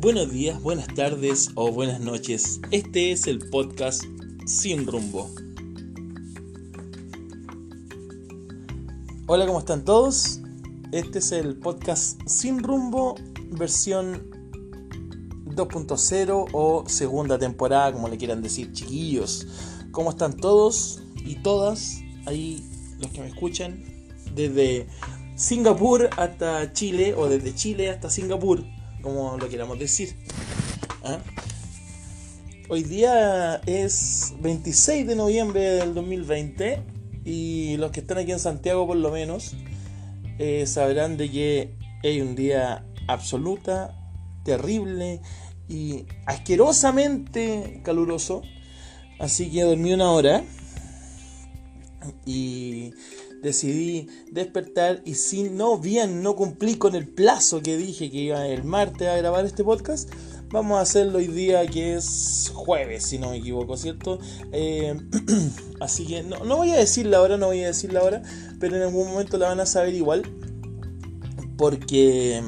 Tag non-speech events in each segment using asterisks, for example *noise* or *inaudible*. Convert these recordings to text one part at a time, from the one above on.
Buenos días, buenas tardes o buenas noches. Este es el podcast Sin Rumbo. Hola, ¿cómo están todos? Este es el podcast Sin Rumbo, versión 2.0 o segunda temporada, como le quieran decir, chiquillos. ¿Cómo están todos y todas ahí los que me escuchan? Desde Singapur hasta Chile o desde Chile hasta Singapur, como lo queramos decir. ¿Ah? Hoy día es 26 de noviembre del 2020 y los que están aquí en Santiago por lo menos eh, sabrán de que hay un día absoluta, terrible y asquerosamente caluroso. Así que dormí una hora y decidí despertar y si no bien no cumplí con el plazo que dije que iba el martes a grabar este podcast, vamos a hacerlo hoy día que es jueves, si no me equivoco, ¿cierto? Eh, *clears throat* así que no, no, voy a decir la hora, no voy a decir la hora, pero en algún momento la van a saber igual, porque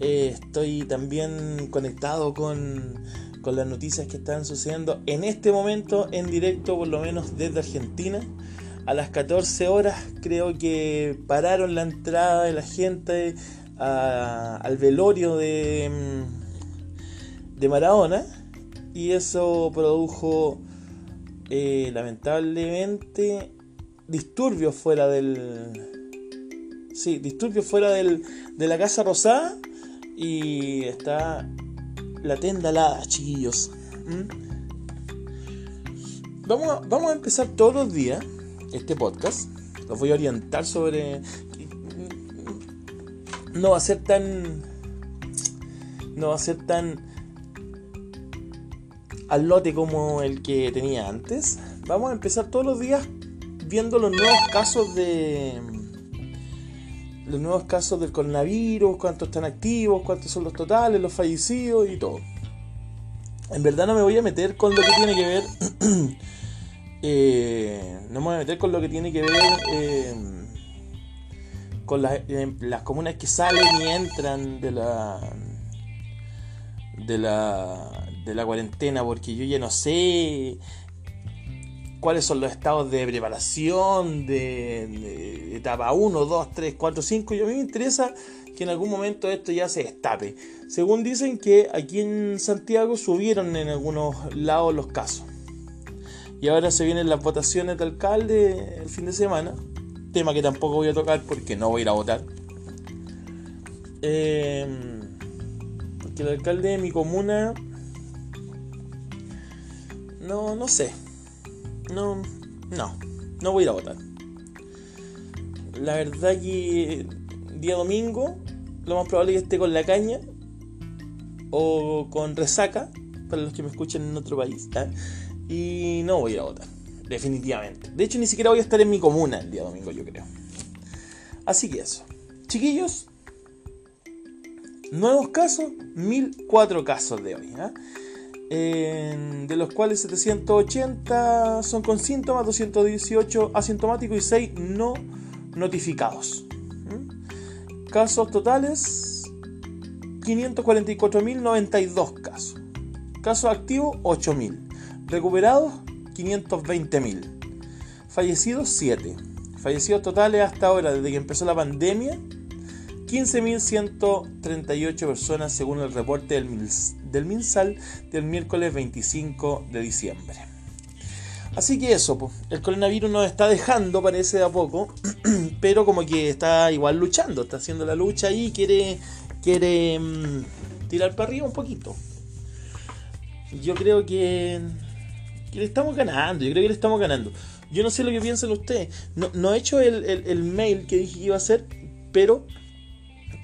eh, estoy también conectado con, con las noticias que están sucediendo en este momento en directo, por lo menos desde Argentina a las 14 horas creo que pararon la entrada de la gente al velorio de, mm, de Maradona y eso produjo eh, lamentablemente disturbios fuera del sí disturbios fuera del, de la casa rosada y está la tenda alada chiquillos ¿Mm? vamos vamos a empezar todos los días este podcast. Los voy a orientar sobre... No va a ser tan... No va a ser tan al lote como el que tenía antes. Vamos a empezar todos los días viendo los nuevos casos de los nuevos casos del coronavirus, cuántos están activos, cuántos son los totales, los fallecidos y todo. En verdad no me voy a meter con lo que tiene que ver *clears throat* Eh, no me voy a meter con lo que tiene que ver eh, con eh, las comunas que salen y entran de la de la de la cuarentena porque yo ya no sé cuáles son los estados de preparación de, etapa 1, 2, 3, 4, 5 y a mí me interesa que en algún momento esto ya se destape. Según dicen que aquí en Santiago subieron en algunos lados los casos y ahora se vienen las votaciones de alcalde el fin de semana. Tema que tampoco voy a tocar porque no voy a ir a votar. Em, porque el alcalde de mi comuna. No, no sé. No, no. No voy a ir a votar. La verdad que día domingo lo más probable es que esté con la caña o con resaca, para los que me escuchan en otro país. ¿eh? Y no voy a votar. Definitivamente. De hecho, ni siquiera voy a estar en mi comuna el día domingo, yo creo. Así que eso. Chiquillos, nuevos casos, 1004 casos de hoy. ¿eh? de los cuales 780 son con síntomas, 218 asintomáticos y 6 no notificados. Casos totales, 544.092 casos. Casos activos, 8.000. Recuperados, 520.000. Fallecidos, 7. Fallecidos totales hasta ahora, desde que empezó la pandemia, 15.138 personas según el reporte del, MinSal del miércoles 25 de diciembre. Así que eso, el coronavirus nos está dejando, parece de a poco, *clears throat* pero como que está igual luchando, está haciendo la lucha y quiere, quiere mm, tirar para arriba un poquito. Yo creo que que le estamos ganando, yo creo que le estamos ganando. Yo no sé lo que piensan ustedes. No, he hecho el, mail que dije que iba a hacer, pero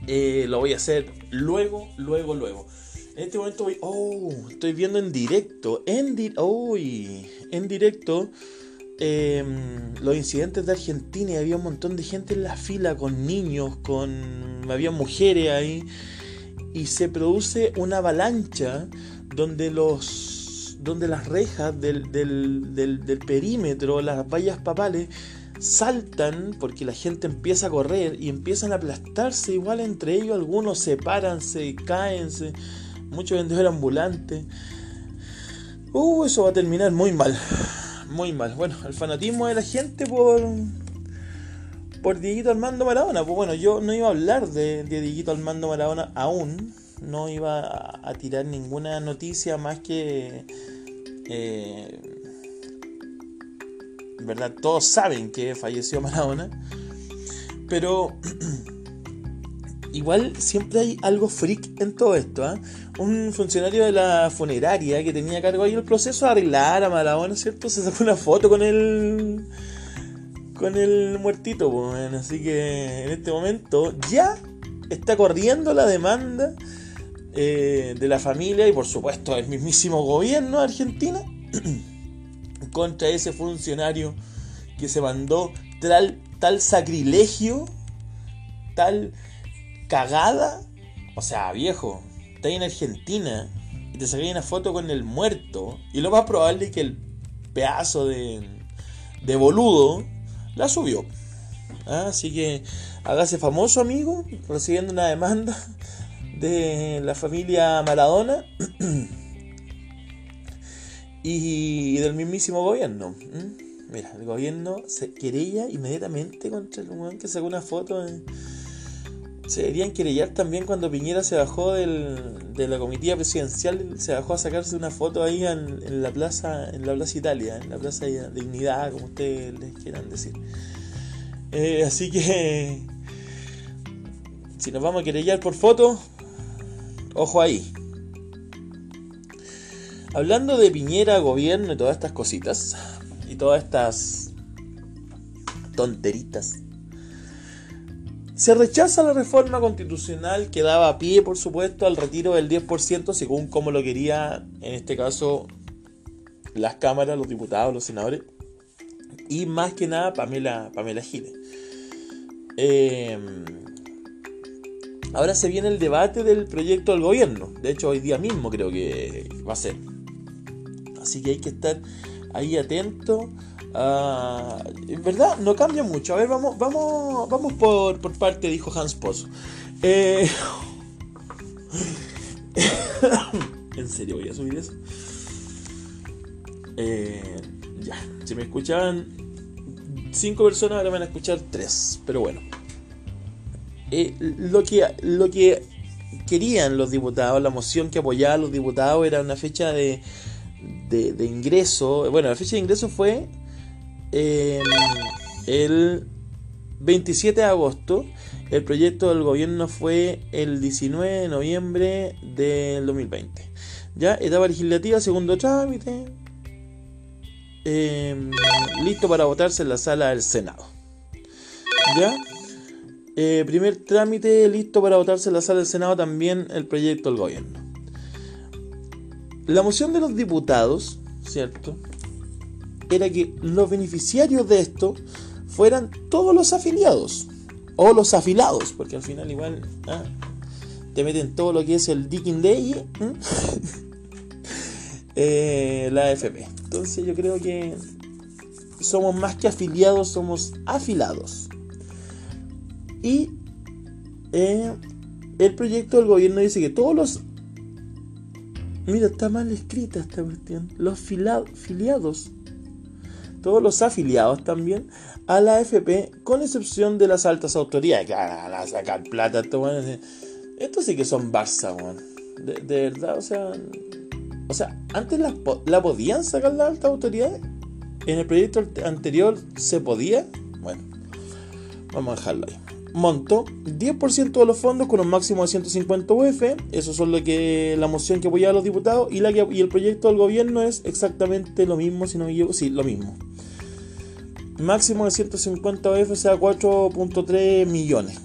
eh, lo voy a hacer luego, luego, luego. En este momento voy, oh, estoy viendo en directo, en, en directo em, los incidentes de Argentina y había un montón de gente en la fila con niños, con había mujeres ahí y se produce una avalancha donde los donde las rejas del, perímetro, las vallas papales, saltan porque la gente empieza a correr y empiezan a aplastarse igual entre ellos, algunos se paran, se caen, muchos vendedores ambulantes. Uh, eso va a terminar muy mal, muy mal. Bueno, el fanatismo de la gente por por Dieguito Armando Maradona. Pues bueno, yo no iba a hablar de, de Dieguito Armando Maradona aún, no iba a, tirar ninguna noticia más que... Eh, ¿Verdad? Todos saben que falleció *laughs* Maradona. Pero *clears throat* igual siempre hay algo freak en todo esto. ¿ah? Un funcionario de la funeraria que tenía a cargo ahí el proceso de arreglar a Maradona, ¿cierto? Se sacó una foto con el con el muertito, pues, así que en este momento ya está corriendo la demanda eh, de la familia y por supuesto del mismísimo gobierno de Argentina *clears throat* contra ese funcionario que se mandó tal, tal sacrilegio, tal cagada. O sea, viejo, está en Argentina y te saqué una foto con el muerto y lo más probable es que el pedazo de, de boludo la subió. Ah, así que hágase famoso, amigo, recibiendo una demanda de la familia Maradona *clears throat* y del mismísimo gobierno. Mira, el gobierno se querella inmediatamente contra el humano que sacó una foto. Se deberían querellar también cuando Piñera se bajó del, de la comitiva presidencial, se bajó a sacarse una foto ahí en, la plaza, en la plaza Italia, en la plaza Dignidad, como ustedes les quieran decir. Eh, así que si nos vamos a querellar por foto, ojo ahí. Hablando de Piñera, gobierno y todas estas cositas, y todas estas tonteritas se rechaza la reforma constitucional que daba pie, por supuesto, al retiro del 10%, según como lo quería, en este caso, las cámaras, los diputados, los senadores, y más que nada Pamela, Pamela Giles. Eh, ahora se viene el debate del proyecto del gobierno, de hecho hoy día mismo creo que va a ser. Así que hay que estar ahí atento Ah, en verdad, no cambia mucho. A ver, vamos, vamos, vamos por, por parte, dijo Hans Pozo. Eh, *laughs* en serio, voy a subir eso. Eh, ya, si me escuchaban cinco personas, ahora van a escuchar tres. Pero bueno. Eh, lo, que, lo que querían los diputados, la moción que apoyaban los diputados era una fecha de, de, ingreso. Bueno, la fecha de ingreso fue el 27 de agosto. El proyecto del gobierno fue el 19 de noviembre del 2020. Ya, etapa legislativa, segundo trámite. Em, listo para votarse en la sala del Senado. Ya. Eh, primer trámite, listo para votarse en la sala del Senado también el proyecto del gobierno. La moción de los diputados, ¿cierto? era que los beneficiarios de esto fueran todos los afiliados o los afilados, porque al final igual ah, te meten todo lo que es el Dicking Day, eh, *laughs* la AFP. Entonces yo creo que somos más que afiliados, somos afilados. Y eh, el proyecto del gobierno dice que todos los... Mira, está mal escrita esta cuestión. Los filiados todos los afiliados también a la AFP, con excepción de las altas autoridades, que van a sacar plata. Estos sí que son Barça, De, verdad, o sea. O sea, antes la, la podían sacar las altas autoridades. En el proyecto anterior se podía. Bueno, vamos a dejarlo ahí monto 10% de los fondos con un máximo de 150 UF. Eso son lo que la moción que apoyaba a los diputados y, la y el proyecto del gobierno es exactamente lo mismo, si no me equivoco. Sí, lo mismo. Máximo de 150 UF, sea, 4.3 millones.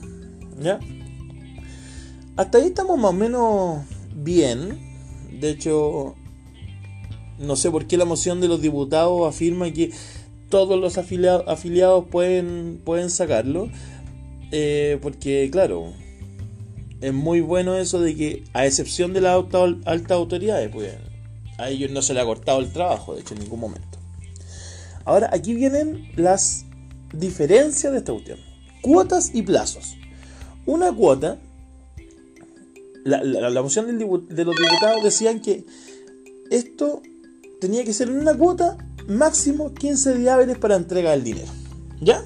¿Ya? Hasta ahí estamos más o menos bien. De hecho, no sé por qué la moción de los diputados afirma que todos los afiliados, afiliados pueden, pueden sacarlo. Eh, porque, claro, es muy bueno eso de que, a excepción de las altas autoridades, pues a ellos no se le ha cortado el trabajo, de hecho, en ningún momento. Ahora, aquí vienen las diferencias de esta cuestión. Cuotas y plazos. Una cuota, la, moción de los diputados decían que esto tenía que ser una cuota máximo 15 días hábiles para entrega del dinero. ¿Ya?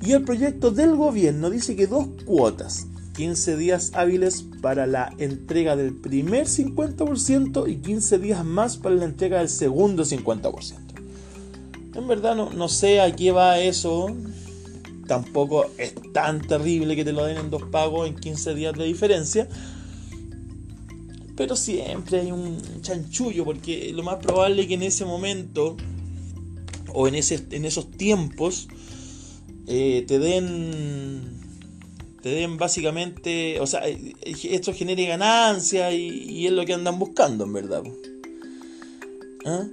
Y el proyecto del gobierno dice que dos cuotas, 15 días hábiles para la entrega del primer 50% y 15 días más para la entrega del segundo 50%. En verdad no, no sé a qué va eso. Tampoco es tan terrible que te lo den en dos pagos en 15 días de diferencia. Pero siempre hay un chanchullo porque lo más probable es que en ese momento o en, ese, en esos tiempos eh, te den te den básicamente, o sea, eh, esto genere ganancia y, es lo que andan buscando en verdad. ¿Ah?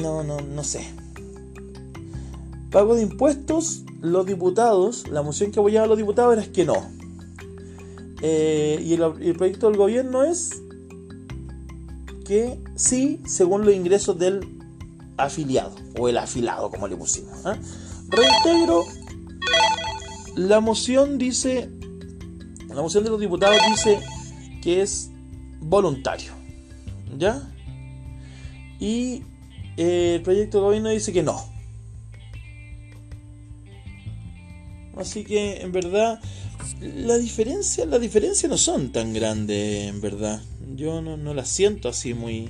No, no, no sé. Pago de impuestos, los diputados, la moción que apoyaba a los diputados era que no. Eh, y el, proyecto del gobierno es que sí, según los ingresos del afiliado, o el afilado, como le pusimos. ¿ah? Reintegro, la moción dice, la moción de los diputados dice que es voluntario. ¿Ya? Y el proyecto de gobierno dice que no. Así que en verdad la diferencia, la diferencia no son tan grandes, en verdad. Yo no, no la siento así muy.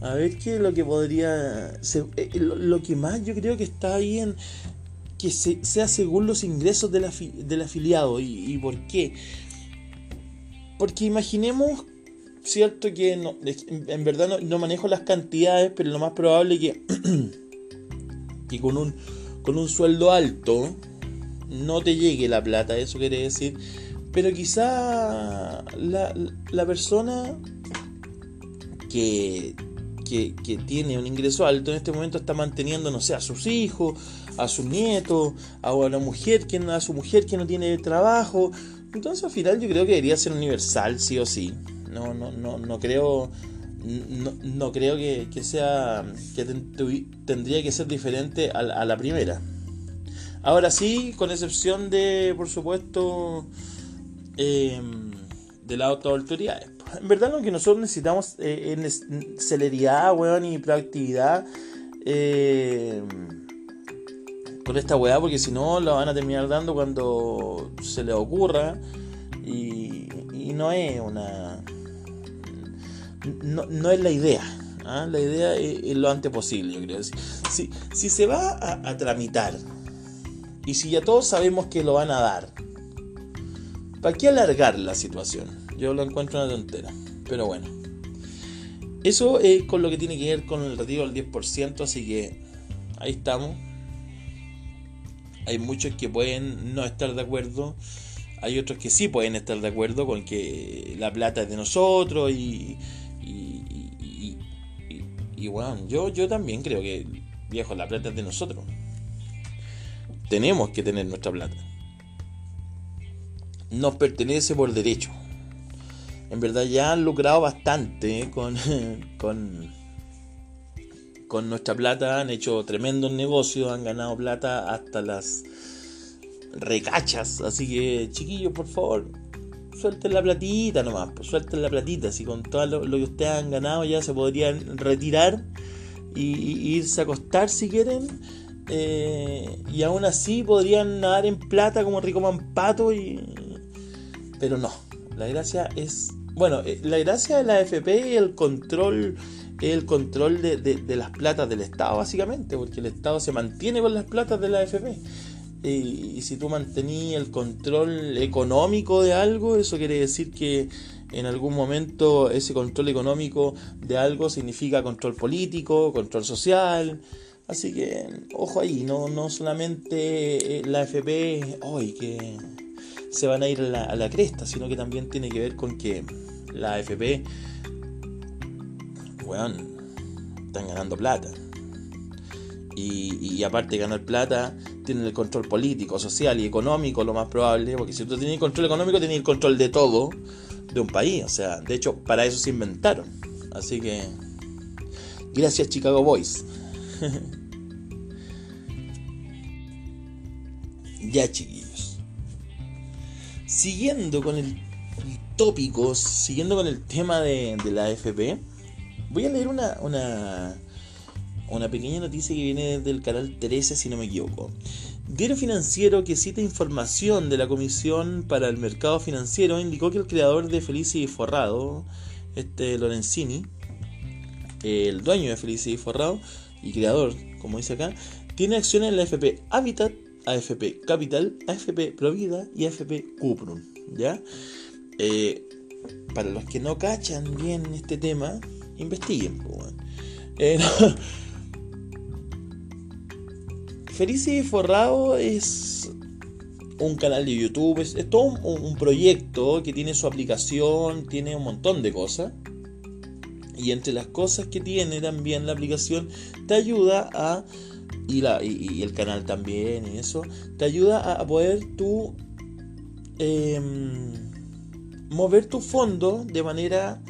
A ver qué es lo que podría. Eh, lo, que más yo creo que está ahí en. Que sea según los ingresos del, del afiliado. ¿Y, por qué? Porque imaginemos cierto que no, en verdad no, manejo las cantidades, pero lo más probable que, *clears throat* que con, un, con un sueldo alto no te llegue la plata, eso quiere decir. Pero quizá la, persona que, que, que, tiene un ingreso alto en este momento está manteniendo, no sé, a sus hijos, a sus nietos, a una mujer que, a su mujer que no tiene trabajo. Entonces al final yo creo que debería ser universal, sí o sí. No, no, no, no creo. No, creo que, sea. que tendría que ser diferente a, la primera. Ahora sí, con excepción de, por supuesto, em, de las autoridades. En verdad lo que nosotros necesitamos eh, es celeridad, weón, y proactividad em, con esta weá, porque si no la van a terminar dando cuando se les ocurra. Y, no es una no, es la idea. ¿ah? La idea es, lo antes posible, yo creo. Si, si se va a, tramitar y si ya todos sabemos que lo van a dar, ¿para qué alargar la situación? Yo lo encuentro una tontera. Pero bueno. Eso es con lo que tiene que ver con el retiro del 10%, así que ahí estamos. Hay muchos que pueden no estar de acuerdo. Hay otros que sí pueden estar de acuerdo con que la plata es de nosotros y, y bueno, yo, yo también creo que, viejo, la plata es de nosotros. Tenemos que tener nuestra plata. Nos pertenece por derecho. En verdad ya han lucrado bastante con, con, con nuestra plata. Han hecho tremendos negocios, han ganado plata hasta las recachas. Así que, chiquillos, por favor, suelten la platita nomás, pues suelten la platita, si con todo lo, que ustedes han ganado ya se podrían retirar y, irse a acostar si quieren. Eh, y aún así podrían nadar en plata como rico pato y... Pero no, la gracia es... Bueno, eh, la gracia de la AFP es el control, el control de, de las platas del Estado básicamente, porque el Estado se mantiene con las platas de la AFP y, si tú mantenías el control económico de algo, eso quiere decir que en algún momento ese control económico de algo significa control político, control social. Así que ojo ahí, no, no solamente eh, la FP hoy que se van a ir a la, cresta, sino que también tiene que ver con que la AFP, weón, están ganando plata. Y, aparte de ganar plata, tienen el control político, social y económico, lo más probable, porque si tú tienes el control económico, tienes el control de todo de un país. O sea, de hecho, para eso se inventaron. Así que, gracias Chicago Boys. *laughs* ya, chiquillos. Siguiendo con el tópico, siguiendo con el tema de, la AFP, voy a leer una, una, una pequeña noticia que viene del canal 13, si no me equivoco. Diario Financiero que cita información de la Comisión para el Mercado Financiero indicó que el creador de Felici Forrado, este Lorenzini, el dueño de Felici Forrado y creador, como dice acá, tiene acciones en la AFP Habitat, AFP Capital, AFP Provida y AFP Cuprum, ¿ya? Eh, para los que no cachan bien este tema, investiguen. Eh, *laughs* Felici Forrado es un canal de YouTube, es, todo un, proyecto que tiene su aplicación, tiene un montón de cosas. Y entre las cosas que tiene también la aplicación, te ayuda a, y, la, y, el canal también, y eso, te ayuda a poder tú em, mover tu fondo de manera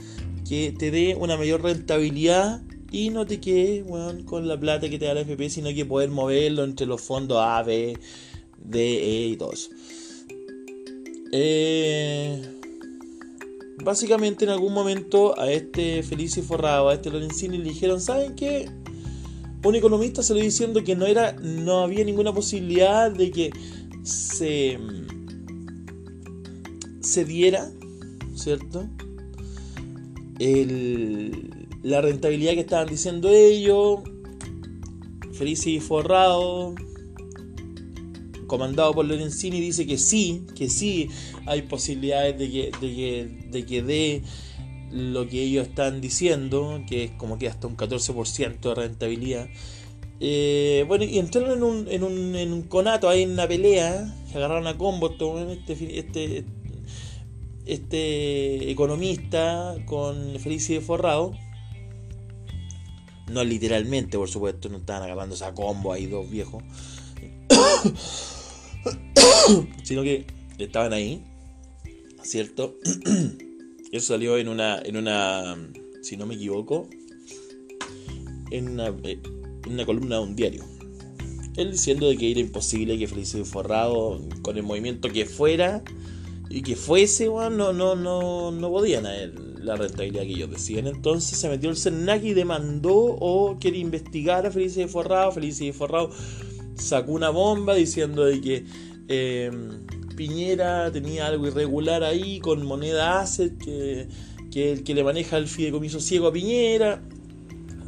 que te dé una mayor rentabilidad y no te quedes con la plata que te da la FP, sino que poder moverlo entre los fondos A, B, D, E y todos. Eh, básicamente en algún momento a este Felicio Forrado, a este Lorenzini le dijeron, ¿saben qué? Un economista lo diciendo que no era, no había ninguna posibilidad de que se, se diera, ¿cierto? El, la rentabilidad que estaban diciendo ellos. y Forrado, comandado por Lorenzini, dice que sí, que sí hay posibilidades de que, de que, dé lo que ellos están diciendo, que es como que hasta un 14% de rentabilidad. Eh, bueno, y entraron en un, en, un, en un conato ahí en una pelea, se agarraron a combo este, este, este economista con y Forrado no literalmente, por supuesto, no estaban agarrando esa combo ahí dos viejos. *coughs* sino que estaban ahí, ¿cierto? *coughs* Eso salió en una, en una, si no me equivoco, en una, eh, en una columna de un diario. Él diciendo de que era imposible que Felicio Forrado, con el movimiento que fuera y que fuese, no, no, no, no podían a él la rentabilidad que ellos decían. Entonces se metió el CERNAC y demandó o quiere investigar a Felicia de Forrado. Felicia de Forrado sacó una bomba diciendo de que em, Piñera tenía algo irregular ahí con moneda asset que, que el que le maneja el fideicomiso ciego a Piñera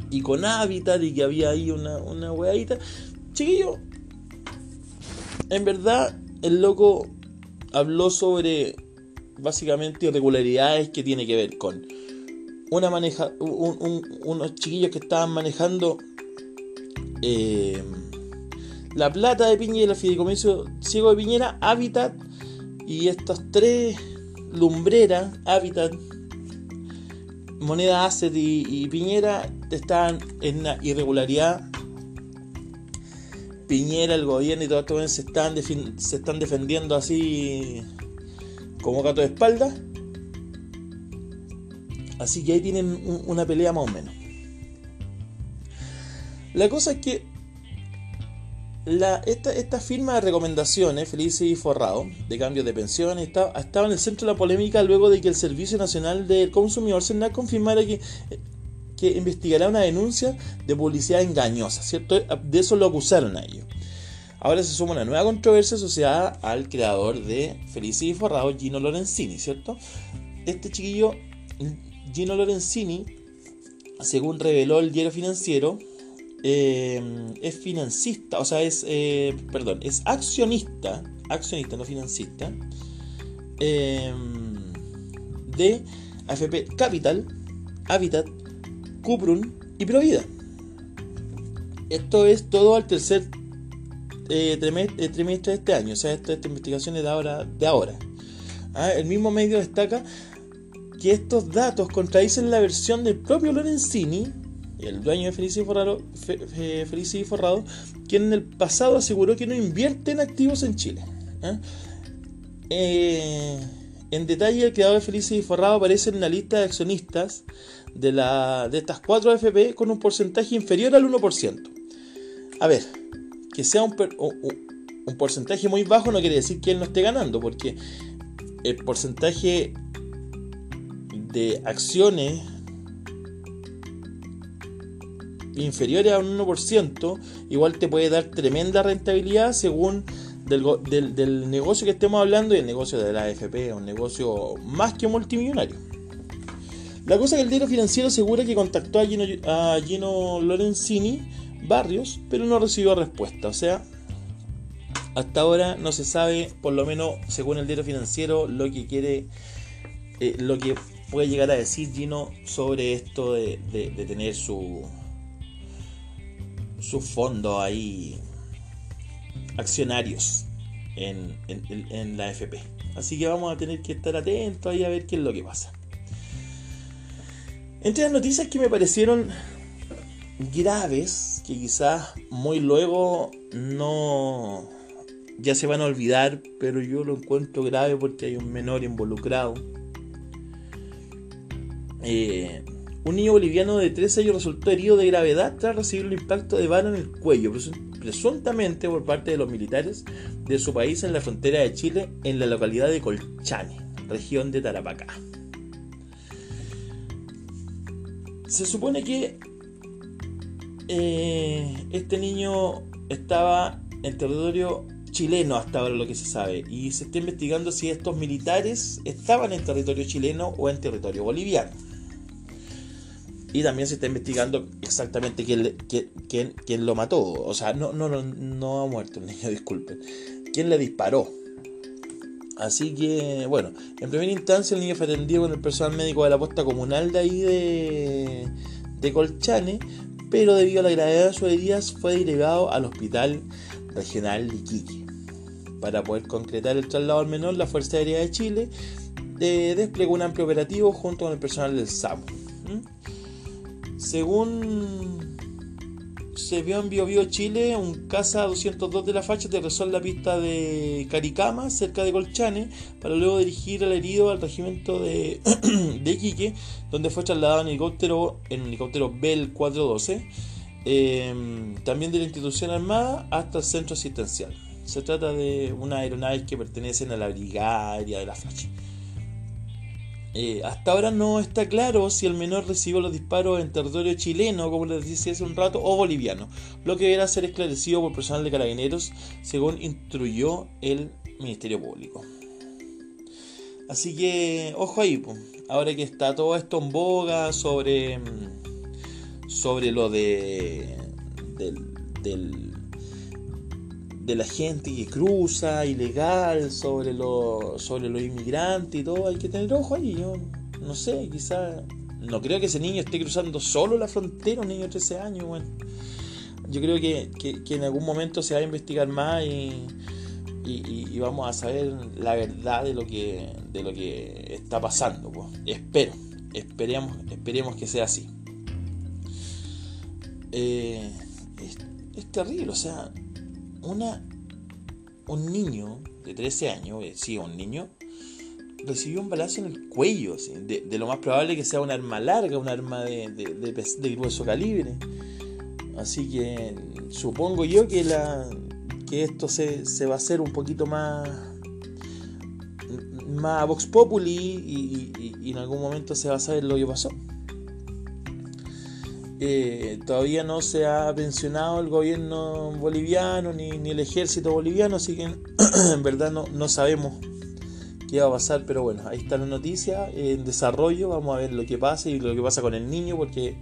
y con Habitat y que había ahí una, una. Chiquillo, en verdad el loco habló sobre básicamente irregularidades que tiene que ver con una maneja, unos chiquillos que estaban manejando eh, la plata de Piñera, el fideicomiso ciego de Piñera, Habitat y estas tres lumbreras, Habitat, Moneda Asset y, Piñera, estaban en una irregularidad. Piñera, el gobierno y todo esto se están, se están defendiendo así como gato de espalda. Así que ahí tienen una pelea más o menos. La cosa es que la, esta, firma de recomendaciones, Felice y Forrado, de cambio de pensiones, estaba, estaba, en el centro de la polémica luego de que el Servicio Nacional del Consumidor CERNAC confirmara que, que investigará una denuncia de publicidad engañosa, ¿cierto? De eso lo acusaron a ellos. Ahora se suma una nueva controversia asociada al creador de Felici y Forrado, Gino Lorenzini, ¿cierto? Este chiquillo, Gino Lorenzini, según reveló el diario financiero, eh, es financista, o sea, es, eh, perdón, es accionista, accionista, no financista, eh, de AFP Capital, Habitat, Cuprum y Provida. Esto es todo al tercer eh, eh, trimestre de este año, o sea, esta, investigación es de ahora. De ahora. Ah, el mismo medio destaca que estos datos contradicen la versión del propio Lorenzini, el dueño de Felici Forrado, Forrado, quien en el pasado aseguró que no invierte en activos en Chile. ¿ah? Eh, en detalle, el creador de Felici Forrado aparece en la lista de accionistas de estas cuatro AFP con un porcentaje inferior al 1%. A ver, que sea un, un porcentaje muy bajo no quiere decir que él no esté ganando, porque el porcentaje de acciones inferiores a un 1%, igual te puede dar tremenda rentabilidad según del, negocio que estemos hablando y el negocio de la AFP, un negocio más que multimillonario. La cosa que el diario financiero asegura que contactó a Gino, Lorenzini Barrios, pero no recibió respuesta. O sea, hasta ahora no se sabe, por lo menos según el diario financiero, lo que quiere, eh, lo que puede llegar a decir Gino sobre esto de, tener su, su fondo ahí accionarios en, en, la FP. Así que vamos a tener que estar atentos ahí a ver qué es lo que pasa. Entre las noticias que me parecieron graves, que quizás muy luego no ya se van a olvidar, pero yo lo encuentro grave porque hay un menor involucrado. Eh, un niño boliviano de 13 años resultó herido de gravedad tras recibir un impacto de bala en el cuello, presuntamente por parte de los militares de su país en la frontera de Chile, en la localidad de Colchane, región de Tarapacá. Se supone que eh, este niño estaba en territorio chileno hasta ahora lo que se sabe y se está investigando si estos militares estaban en territorio chileno o en territorio boliviano. Y también se está investigando exactamente quién, quién, quién, lo mató. O sea, no, no, no, no ha muerto el niño, *laughs* disculpen. ¿Quién le disparó? Así que, bueno, en primera instancia el niño fue atendido con el personal médico de la posta comunal de ahí de, de Colchane, pero debido a la gravedad de sus heridas fue delegado al hospital regional de Iquique. Para poder concretar el traslado al menor, la Fuerza Aérea de Chile eh, desplegó un amplio operativo junto con el personal del SAMU. Según se vio en Bio, Chile, un Casa 202 de la facha aterrizó en la pista de Caricama, cerca de Colchane, para luego dirigir al herido al regimiento de, *clears throat* de Iquique, donde fue trasladado en helicóptero, en helicóptero Bell 412, em, también de la institución armada, hasta el centro asistencial. Se trata de una aeronave que pertenecen a la brigaria de la facha. Eh, hasta ahora no está claro si el menor recibió los disparos en territorio chileno, como les decía hace un rato, o boliviano, lo que deberá ser esclarecido por personal de carabineros, según instruyó el Ministerio Público. Así que, ojo ahí, ahora que está todo esto en boga sobre, sobre lo de, del de la gente que cruza ilegal, sobre, lo, sobre los inmigrantes y todo, hay que tener ojo ahí. Yo no sé, quizás. No creo que ese niño esté cruzando solo la frontera, un niño de 13 años, bueno. Yo creo que, en algún momento se va a investigar más y, y, vamos a saber la verdad de lo que, de lo que está pasando. Pues. Espero, esperemos, esperemos que sea así. Eh, es terrible, o sea, una, un niño de 13 años, eh, sí, un niño, recibió un balazo en el cuello. de, lo más probable que sea un arma larga, un arma de, de, grueso calibre. Así que supongo yo que, la, que esto se, se va a hacer un poquito más, más Vox Populi y, y en algún momento se va a saber lo que pasó. Eh, todavía no se ha mencionado el gobierno boliviano ni, el ejército boliviano, así que *clears throat* en verdad no, no, sabemos qué va a pasar, pero bueno, ahí está la noticia en desarrollo, vamos a ver lo que pasa y lo que pasa con el niño, porque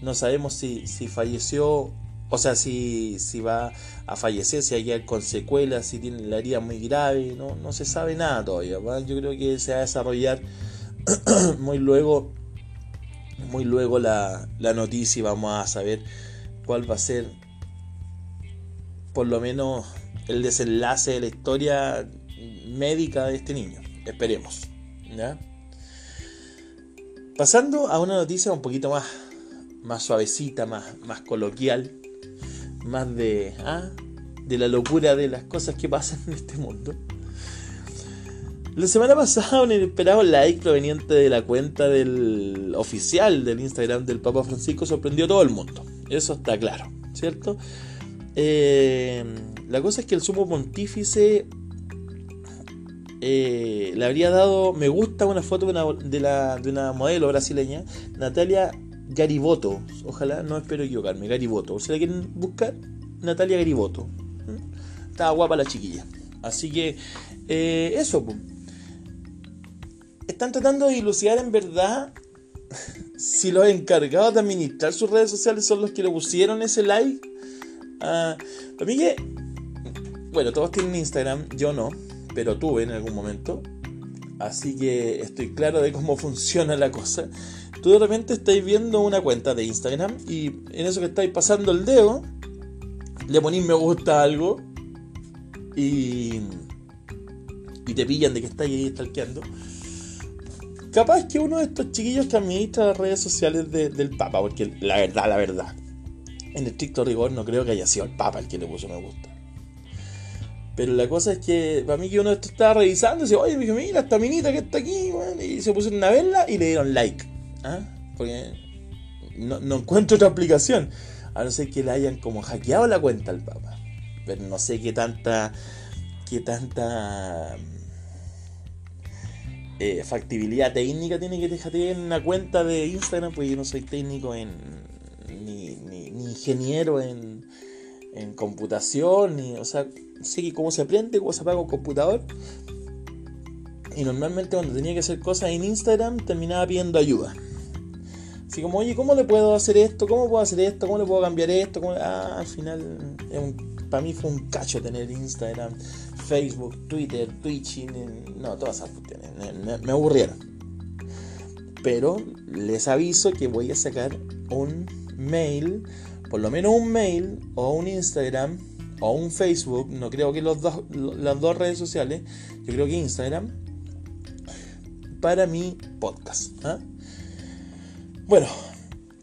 no sabemos si, si falleció, o sea, si, si va a fallecer, si hay con secuelas, si tiene la herida muy grave, no, no se sabe nada todavía, yo creo que se va a desarrollar *clears throat* muy luego muy luego la, noticia y vamos a saber cuál va a ser por lo menos el desenlace de la historia médica de este niño. Esperemos. Pasando a una noticia un poquito más, más suavecita, más, más coloquial, más de, ¿ah? de la locura de las cosas que pasan en este mundo. La semana pasada un inesperado like proveniente de la cuenta del oficial del Instagram del Papa Francisco sorprendió a todo el mundo. Eso está claro, ¿cierto? Eh, la cosa es que el sumo pontífice eh, le habría dado me gusta una foto de una, de, una modelo brasileña, Natalia Gariboto. Ojalá, no espero equivocarme, Gariboto. si la quieren buscar, Natalia Gariboto. ¿Mm? Estaba guapa la chiquilla. Así que, eh, eso. Están tratando de dilucidar en verdad si los encargados de administrar sus redes sociales son los que le pusieron ese like. a mí que, bueno, todos tienen Instagram, yo no, pero tuve en algún momento. Así que estoy claro de cómo *laughs* funciona la cosa. Tú de repente estáis viendo una cuenta de Instagram y en eso que estáis pasando el dedo, le ponéis me gusta algo y, y te pillan de que estáis ahí stalkeando. Capaz que uno de estos chiquillos que administra las redes sociales del Papa, porque la verdad, la verdad, en estricto rigor no creo que haya sido el Papa el que le puso me gusta. Pero la cosa es que para mí que uno de estos estaba revisando y dice, oye, mira esta minita que está aquí, y se pusieron a verla y le dieron like. ¿Ah? Porque no, encuentro otra aplicación. A no ser que le hayan como hackeado la cuenta al Papa. Pero no sé qué tanta. qué tanta. Eh, factibilidad técnica tiene que dejar en una cuenta de Instagram, pues yo no soy técnico en. ni, ni, ingeniero en, computación, ni. o sea, sé que cómo se aprende, cómo se apaga un computador. Y normalmente cuando tenía que hacer cosas en Instagram terminaba pidiendo ayuda. Así como, oye, ¿cómo le puedo hacer esto? ¿Cómo puedo hacer esto? ¿Cómo le puedo cambiar esto? Ah, al final, para mí fue un cacho tener Instagram, Facebook, Twitter, Twitch, no, todas esas cuestiones. Me, aburrieron. Pero les aviso que voy a sacar un mail, por lo menos un mail o un Instagram o un Facebook, no creo que los dos, las dos redes sociales, yo creo que Instagram, para mi podcast. ¿ah? Bueno,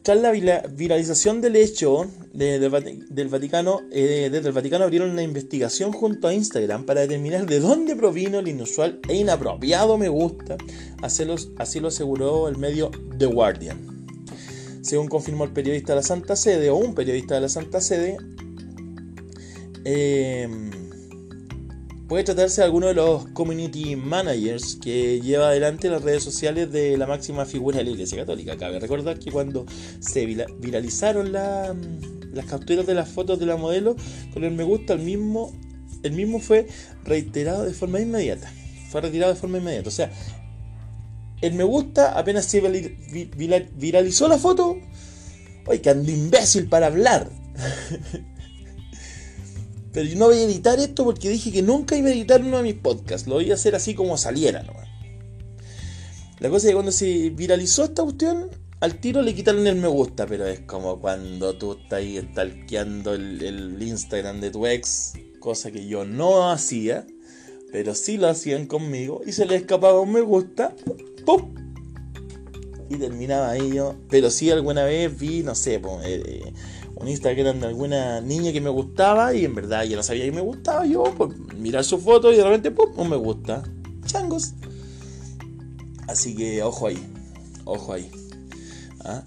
tras la viralización del hecho del Vaticano, eh, desde el Vaticano abrieron una investigación junto a Instagram para determinar de dónde provino el inusual e inapropiado me gusta, así lo aseguró el medio The Guardian. Según confirmó el periodista de la Santa Sede, o un periodista de la Santa Sede, eh, puede tratarse de alguno de los community managers que lleva adelante las redes sociales de la máxima figura de la Iglesia Católica. Cabe recordar que cuando se viralizaron las capturas de las fotos de la modelo con el me gusta, el mismo, el mismo fue reiterado de forma inmediata. Fue retirado de forma inmediata. O sea, el me gusta apenas se viralizó la foto. ¡Ay, que ando imbécil para hablar! *laughs* Pero yo no voy a editar esto porque dije que nunca iba a editar uno de mis podcasts. Lo voy a hacer así como saliera, ¿no? La cosa es que cuando se viralizó esta cuestión, al tiro le quitaron el me gusta, pero es como cuando tú estás ahí stalkeando el, Instagram de tu ex, cosa que yo no hacía, pero sí lo hacían conmigo, y se le escapaba un me gusta, ¡pum! Y terminaba ahí yo. Pero sí alguna vez vi, no sé, pues, eh, un Instagram de alguna niña que me gustaba y en verdad ya no sabía que me gustaba. Yo, pues, mirar su foto y de repente, ¡pum! Un me gusta. Changos. Así que ojo ahí. Ojo ahí. ¿Ah?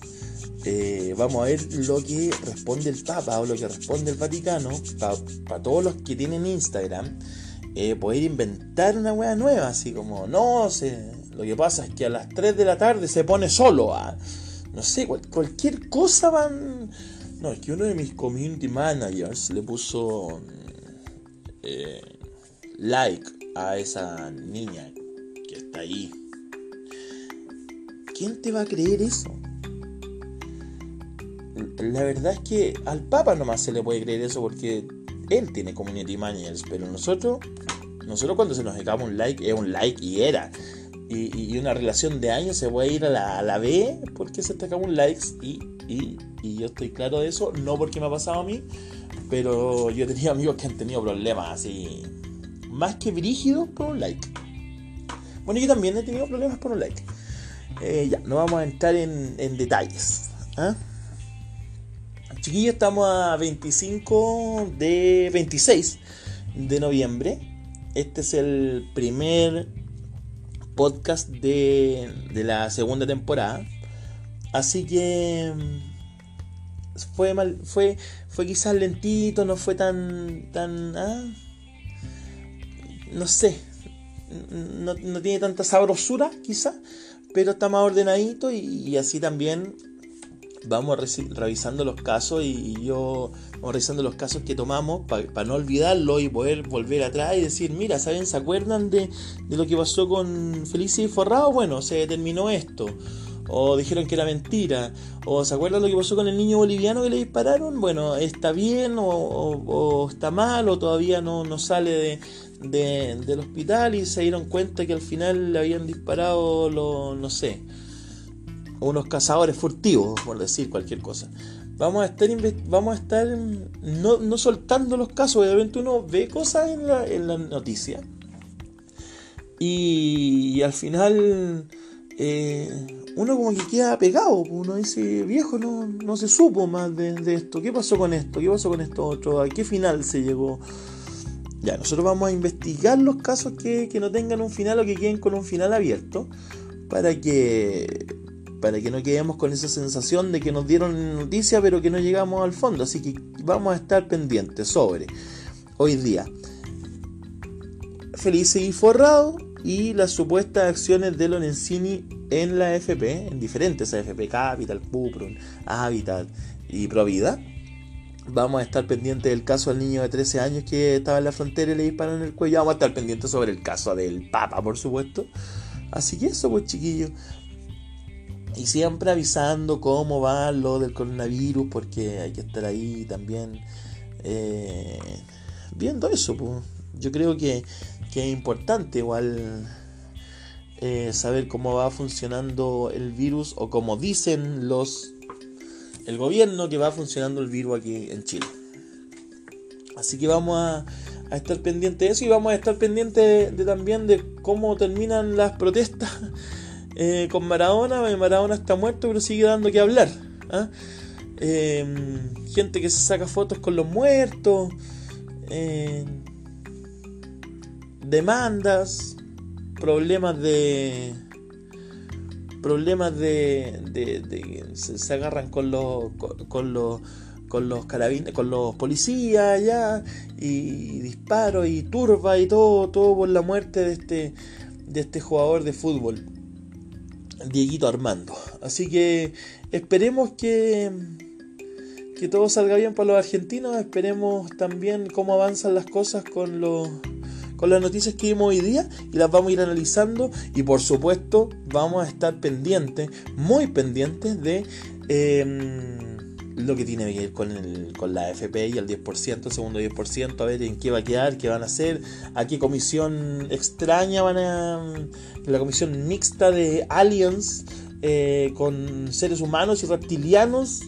Eh, vamos a ver lo que responde el Papa o lo que responde el Vaticano. Para todos los que tienen Instagram, eh, poder inventar una wea nueva. Así como, no sé. Lo que pasa es que a las 3 de la tarde se pone solo. ¿ah? No sé, cualquier cosa van no, es que uno de mis community managers le puso eh, like a esa niña que está ahí. ¿Quién te va a creer eso? La verdad es que al Papa nomás se le puede creer eso porque él tiene community managers, pero nosotros, nosotros cuando se nos dejamos un like, es un like y era. Y, una relación de años se puede ir a la, a la B porque se un likes y, yo estoy claro de eso, no porque me ha pasado a mí, pero yo he tenido amigos que han tenido problemas así, más que brígidos por un like. Bueno, yo también he tenido problemas por un like. Eh, ya, no vamos a entrar en, detalles. ¿ah? Chiquillos, estamos a 25 de 26 de noviembre. Este es el primer podcast de, de la segunda temporada. Así que fue mal, fue, fue quizás lentito, no fue tan, tan, ah, no sé, no, tiene tanta sabrosura quizás, pero está más ordenadito y, así también vamos revisando los casos y, yo vamos revisando los casos que tomamos para no olvidarlo y poder volver atrás y decir, mira, ¿saben? ¿Se acuerdan de, de lo que pasó con Felicia y Forrado? Bueno, se determinó esto. O dijeron que era mentira, o se acuerdan lo que pasó con el niño boliviano que le dispararon, bueno, está bien o, está mal o todavía no, no sale de, del hospital y se dieron cuenta que al final le habían disparado, lo, no sé, unos cazadores furtivos, por decir cualquier cosa. Vamos a estar, vamos a estar no, no soltando los casos, obviamente uno ve cosas en la, en la noticia y, al final... Eh, uno como que queda pegado, uno dice, viejo, no, no se supo más de, esto, ¿qué pasó con esto? ¿Qué pasó con esto otro? ¿A qué final se llegó? Ya, nosotros vamos a investigar los casos que, no tengan un final o que queden con un final abierto para que para que no quedemos con esa sensación de que nos dieron noticia pero que no llegamos al fondo. Así que vamos a estar pendientes sobre hoy día. Feliz y forrado y las supuestas acciones de Lorenzini en la FP, en diferentes AFP, Capital, Cupron, Habitat y Provida. Vamos a estar pendientes del caso del niño de 13 años que estaba en la frontera y le dispararon en el cuello. Vamos a estar pendientes sobre el caso del Papa, por supuesto. Así que eso, pues chiquillos. Y siempre avisando cómo va lo del coronavirus, porque hay que estar ahí también eh, viendo eso. Pues. Yo creo que que es importante igual eh, saber cómo va funcionando el virus o como dicen los el gobierno que va funcionando el virus aquí en Chile. Así que vamos a, estar pendientes de eso y vamos a estar pendientes de, también de cómo terminan las protestas eh, con Maradona. Maradona está muerto pero sigue dando que hablar. ¿ah? Em, gente que se saca fotos con los muertos. Eh, demandas, problemas de problemas de, de, se, agarran con los con, los con los carabines, con los policías ya y disparos y turba y todo todo por la muerte de este de este jugador de fútbol Dieguito Armando. Así que esperemos que que todo salga bien para los argentinos. Esperemos también cómo avanzan las cosas con con las noticias que vimos hoy día. Y las vamos a ir analizando. Y por supuesto vamos a estar pendientes, muy pendientes de em, lo que tiene que ver con, el, con la FP y el 10%, el segundo 10%, a ver en qué va a quedar, qué van a hacer, a qué comisión extraña van a... la comisión mixta de aliens eh, con seres humanos y reptilianos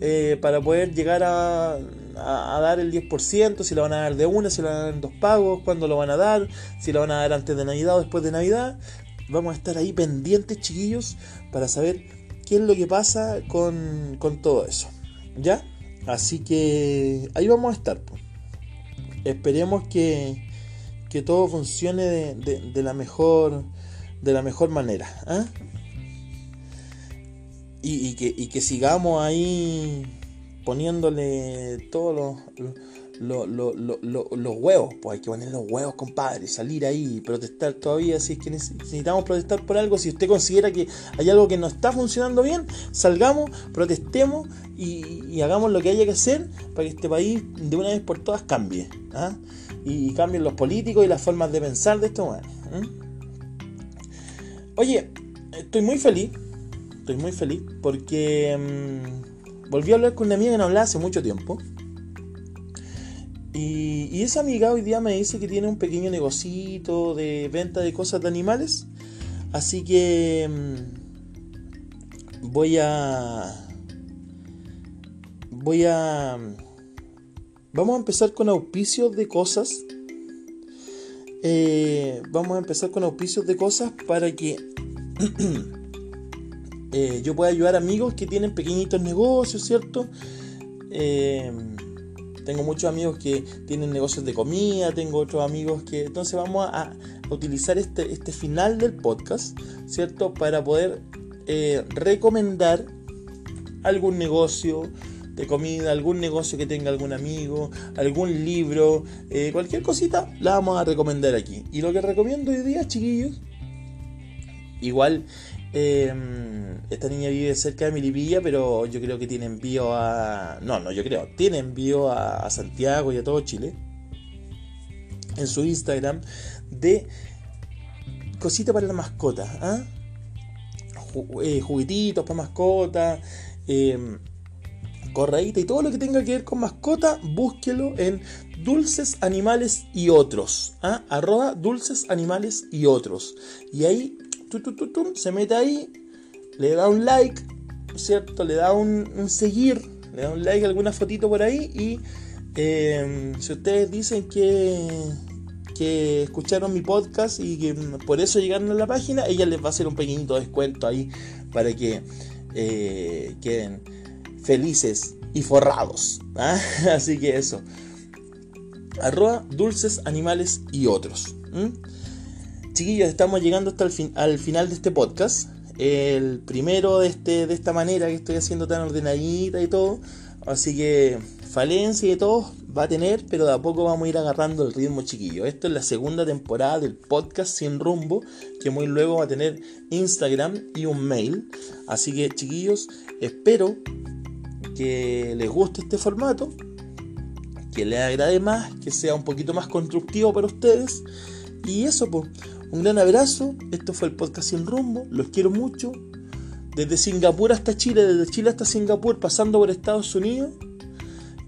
eh, para poder llegar a a, dar el 10%, si lo van a dar de una, si lo van a dar en dos pagos, cuándo lo van a dar, si lo van a dar antes de Navidad o después de Navidad. Vamos a estar ahí pendientes, chiquillos, para saber qué es lo que pasa con, todo eso. ¿Ya? Así que ahí vamos a estar. Esperemos que, que todo funcione de, la mejor de la mejor manera. ¿ah? Y, que, y que sigamos ahí poniéndole todos los, los, huevos, pues hay que poner los huevos, compadre, salir ahí y protestar todavía si es que necesitamos protestar por algo, si usted considera que hay algo que no está funcionando bien, salgamos, protestemos y, hagamos lo que haya que hacer para que este país de una vez por todas cambie. ¿ah? Y, cambien los políticos y las formas de pensar de esto. Oye, estoy muy feliz, estoy muy feliz porque... Mm, volví a hablar con una amiga que no hablaba hace mucho tiempo. Y, esa amiga hoy día me dice que tiene un pequeño negocito de venta de cosas de animales. Así que mm, voy a... Voy a... Vamos a empezar con auspicios de cosas. Eh, vamos a empezar con auspicios de cosas para que *clears throat* Eh, yo puedo ayudar a amigos que tienen pequeñitos negocios, ¿cierto? Eh, tengo muchos amigos que tienen negocios de comida, tengo otros amigos que... Entonces vamos a, utilizar este, este, final del podcast, ¿cierto? Para poder eh, recomendar algún negocio, de comida, algún negocio que tenga algún amigo, algún libro, eh, cualquier cosita, la vamos a recomendar aquí. Y lo que recomiendo hoy día, chiquillos, igual em, esta niña vive cerca de Milipilla, pero yo creo que tiene envío a... No, no, yo creo, tiene envío a, Santiago y a todo Chile. En su Instagram de cosita para la mascota. ¿ah? Eh, juguetitos para mascota, eh, y todo lo que tenga que ver con mascota, búsquelo en Dulces Animales y Otros. ¿ah? Arroba Dulces Animales y Otros. Y ahí se mete ahí, le da un like, ¿cierto? Le da un, seguir, le da un like, alguna fotito por ahí y eh, si ustedes dicen que que escucharon mi podcast y que por eso llegaron a la página, ella les va a hacer un pequeñito descuento ahí para que eh, queden felices y forrados. ¿ah? *laughs* Así que eso. Arroba dulces, animales y otros. Chiquillos, estamos llegando hasta el fin, al final de este podcast. El primero de, este, de esta manera que estoy haciendo tan ordenadita y todo. Así que falencia y todo va a tener, pero de a poco vamos a ir agarrando el ritmo chiquillo. Esto es la segunda temporada del podcast Sin Rumbo, que muy luego va a tener Instagram y un mail. Así que chiquillos, espero que les guste este formato, que les agrade más, que sea un poquito más constructivo para ustedes. Y eso, pues, un gran abrazo. Esto fue el podcast Sin Rumbo. Los quiero mucho. Desde Singapur hasta Chile, desde Chile hasta Singapur, pasando por Estados Unidos.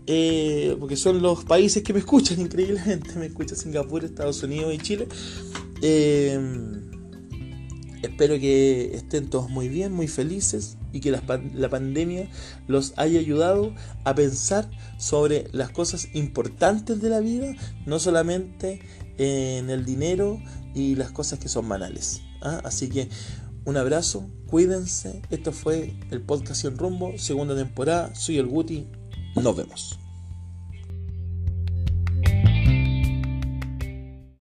Eh, porque son los países que me escuchan, *laughs* increíblemente. Me escucha Singapur, Estados Unidos y Chile. Eh, espero que estén todos muy bien, muy felices y que la, la, pandemia los haya ayudado a pensar sobre las cosas importantes de la vida, no solamente en el dinero y las cosas que son banales. ¿ah? Así que un abrazo, cuídense. Esto fue el podcast Sin Rumbo, segunda temporada. Soy el Guti. Nos vemos.